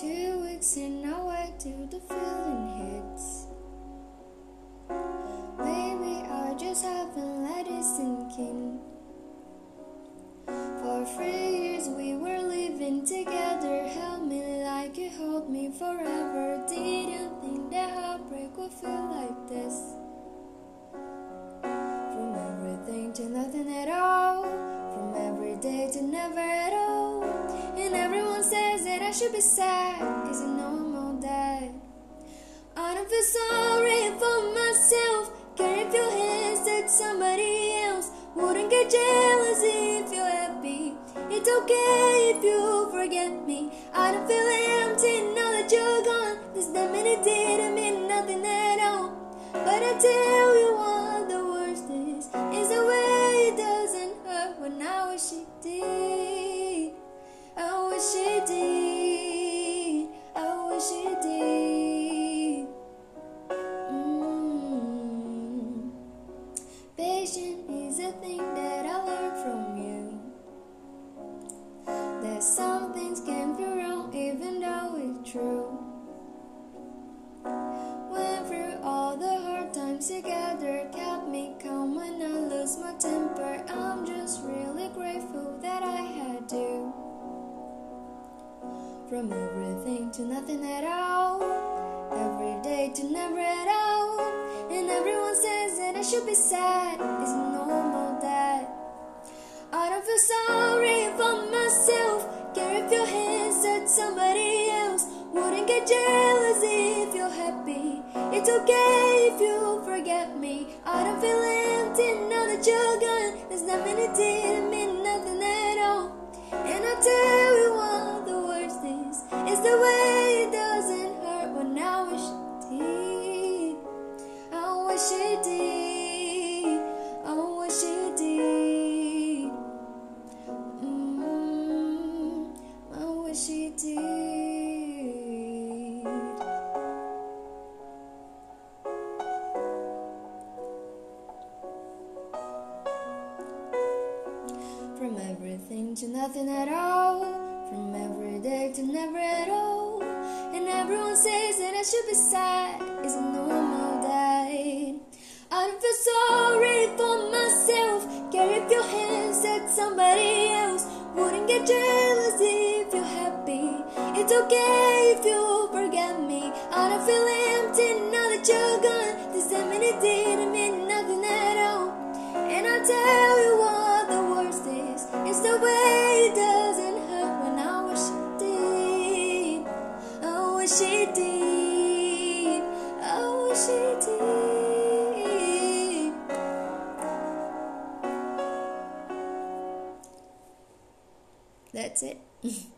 fixing our way till the feeling hits. Maybe I just haven't let it sink in. For three years we were living together, held me like you hold me forever. Didn't think that heartbreak would feel like this. I should be sad, I'm all dead. I don't feel sorry for myself, can't your hands at somebody else. Wouldn't get jealous if you're happy. It's okay if you forget me. I don't feel empty now that you're gone. This damn minute didn't mean nothing at all. But I tell you what the worst is, is the way it doesn't hurt when I wish it did. I wish it did. Patience is a thing that I learned from you. That some things can be wrong even though it's true. Went through all the hard times together, kept me calm when I lose my temper. I'm just really grateful that I had you. From everything to nothing at all, every day to never should be sad, it's normal that I don't feel sorry for myself. Care if your hands at somebody else. Wouldn't get jealous if you're happy. It's okay if you forget me. I don't feel empty now that you're gone. There's nothing it didn't mean nothing at all. And I tell you what the worst is. It's the way it doesn't hurt when I wish it did. I wish it did. From everything to nothing at all. From every day to never at all. And everyone says that I should be sad. It's a normal day. I don't feel sorry for myself. Care if your hands at somebody else. Wouldn't get jealous if you're happy. It's okay if you forget me. I don't feel empty now that you're gone. This time didn't mean nothing at all. And I tell did. I did. That's it.